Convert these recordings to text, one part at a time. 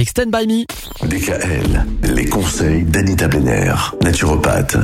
avec Stand By Me. DKL, les conseils d'Anita Benner, naturopathe.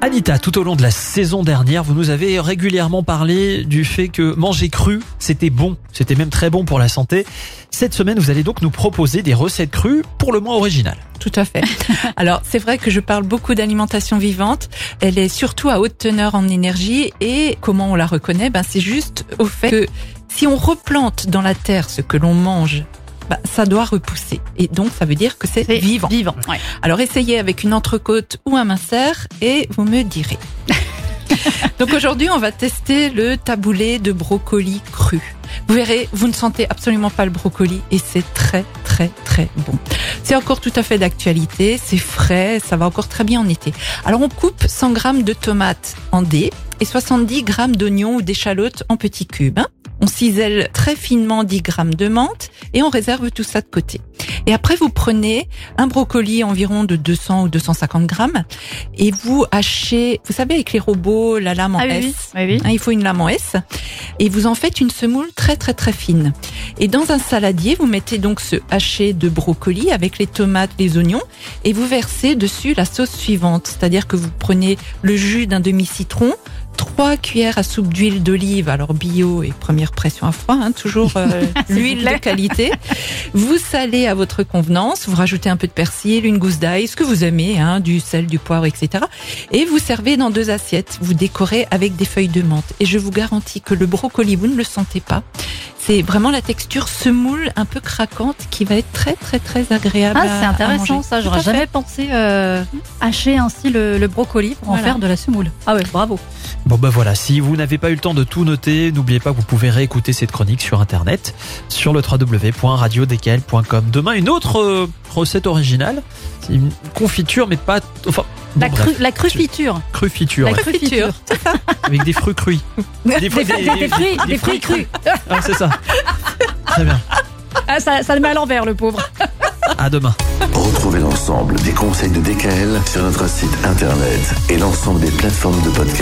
Anita, tout au long de la saison dernière, vous nous avez régulièrement parlé du fait que manger cru, c'était bon, c'était même très bon pour la santé. Cette semaine, vous allez donc nous proposer des recettes crues pour le moins originales. Tout à fait. Alors, c'est vrai que je parle beaucoup d'alimentation vivante. Elle est surtout à haute teneur en énergie et comment on la reconnaît? Ben, c'est juste au fait que si on replante dans la terre ce que l'on mange bah, ça doit repousser. Et donc, ça veut dire que c'est vivant. Vivant. Ouais. Alors, essayez avec une entrecôte ou un mincer et vous me direz. donc, aujourd'hui, on va tester le taboulé de brocoli cru. Vous verrez, vous ne sentez absolument pas le brocoli et c'est très, très, très bon. C'est encore tout à fait d'actualité, c'est frais, ça va encore très bien en été. Alors, on coupe 100 grammes de tomates en dés et 70 grammes d'oignons ou d'échalotes en petits cubes. Hein. On cisèle très finement 10 grammes de menthe et on réserve tout ça de côté. Et après, vous prenez un brocoli environ de 200 ou 250 grammes et vous hachez, vous savez, avec les robots, la lame en Ah oui, S. oui, oui, oui. Hein, il faut une lame en S. Et vous en faites une semoule très très très fine. Et dans un saladier, vous mettez donc ce haché de brocoli avec les tomates, les oignons, et vous versez dessus la sauce suivante. C'est-à-dire que vous prenez le jus d'un demi-citron, trois cuillères à soupe d'huile d'olive, alors bio et première pression à froid, hein, toujours euh, l'huile de qualité. Vous salez à votre convenance, vous rajoutez un peu de persil, une gousse d'ail, ce que vous aimez, hein, du sel, du poivre, etc. Et vous servez dans deux assiettes. Vous décorez avec des feuilles de menthe. Et je vous garantis que le brocoli, vous ne le sentez pas. C'est vraiment la texture semoule un peu craquante qui va être très très très agréable. Ah, c'est intéressant ça. J'aurais fait. jamais pensé euh, hacher ainsi le, le brocoli pour en faire de la semoule. Ah ouais, bravo. Bon bah voilà, si vous n'avez pas eu le temps de tout noter, n'oubliez pas que vous pouvez réécouter cette chronique sur internet, sur le www.radiodkl.com. Demain, une autre euh, recette originale, c'est une confiture, mais pas... Enfin, La, bon, cru, la crufiture. crufiture, La ouais, crufiture. avec des fruits crus. Des, Des, fruits- des- des fruits, des fruits crus. Ah, c'est ça. Très bien. Ah, ça, ça le met à l'envers, le pauvre. À demain. Retrouvez l'ensemble des conseils de DKL sur notre site internet et l'ensemble des plateformes de podcast.